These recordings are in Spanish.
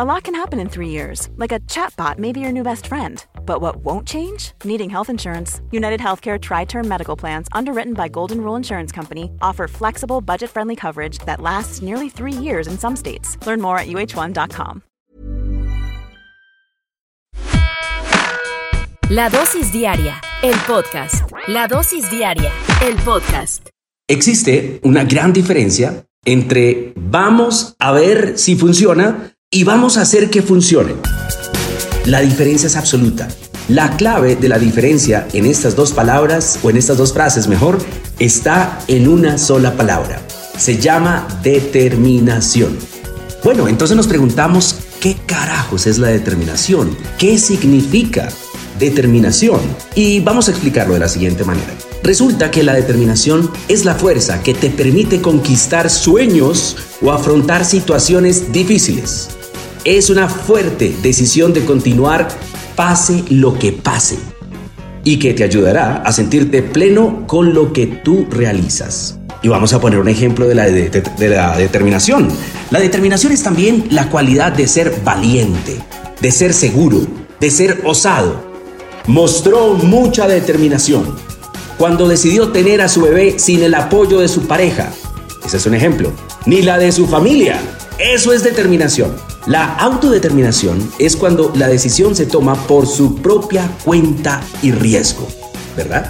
A lot can happen in three years, like a chatbot may be your new best friend. But what won't change? Needing health insurance. United Healthcare Tri Term Medical Plans, underwritten by Golden Rule Insurance Company, offer flexible, budget friendly coverage that lasts nearly three years in some states. Learn more at uh1.com. La dosis diaria, el podcast. La dosis diaria, el podcast. Existe una gran diferencia entre vamos a ver si funciona y vamos a hacer que funcione. La diferencia es absoluta. La clave de la diferencia en estas dos palabras, o en estas dos frases mejor, está en una sola palabra. Se llama determinación. Bueno, entonces nos preguntamos, ¿qué carajos es la determinación? ¿Qué significa determinación? Y vamos a explicarlo de la siguiente manera. Resulta que la determinación es la fuerza que te permite conquistar sueños o afrontar situaciones difíciles es una fuerte decisión de continuar pase lo que pase y que te ayudará a sentirte pleno con lo que tú realizas. Y vamos a poner un ejemplo de la, de, la determinación. La determinación es también la cualidad de ser valiente, de ser seguro, de ser osado. Mostró mucha determinación cuando decidió tener a su bebé sin el apoyo de su pareja. Ese es un ejemplo. Ni la de su familia. Eso es determinación. La autodeterminación es cuando la decisión se toma por su propia cuenta y riesgo, ¿verdad?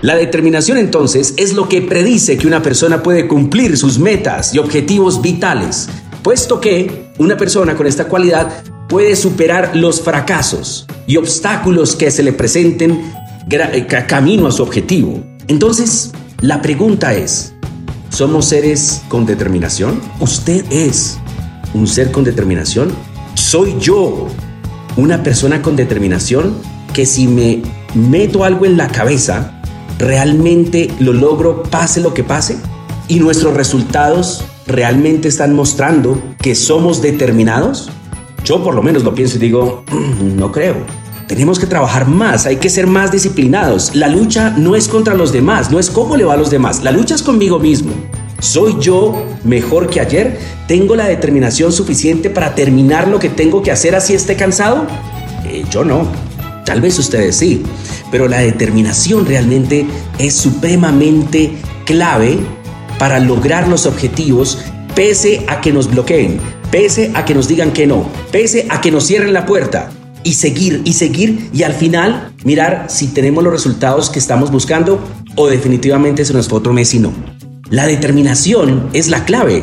La determinación entonces es lo que predice que una persona puede cumplir sus metas y objetivos vitales, puesto que una persona con esta cualidad puede superar los fracasos y obstáculos que se le presenten eh, camino a su objetivo. Entonces, la pregunta es, ¿Somos seres con determinación? ¿Usted es un ser con determinación? ¿Soy yo una persona con determinación que si me meto algo en la cabeza, realmente lo logro pase lo que pase? ¿Y nuestros resultados realmente están mostrando que somos determinados? Yo por lo menos lo pienso y digo, mm, no creo. Tenemos que trabajar más, hay que ser más disciplinados. La lucha no es contra los demás, no es cómo le va a los demás, la lucha es conmigo mismo. ¿Soy yo mejor que ayer? ¿Tengo la determinación suficiente para terminar lo que tengo que hacer así esté cansado? Eh, yo no. Tal vez ustedes sí. Pero la determinación realmente es supremamente clave para lograr los objetivos pese a que nos bloqueen, pese a que nos digan que no, pese a que nos cierren la puerta y seguir y seguir y al final mirar si tenemos los resultados que estamos buscando o definitivamente se nos fue otro mes y no. La determinación es la clave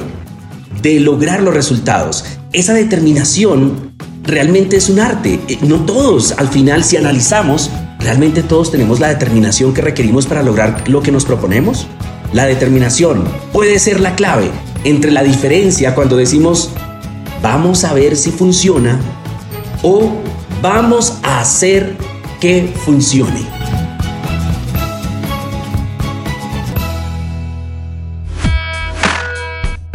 de lograr los resultados. Esa determinación realmente es un arte. Eh, no todos, al final, si analizamos, realmente todos tenemos la determinación que requerimos para lograr lo que nos proponemos. La determinación puede ser la clave entre la diferencia cuando decimos vamos a ver si funciona o Vamos a hacer que funcione.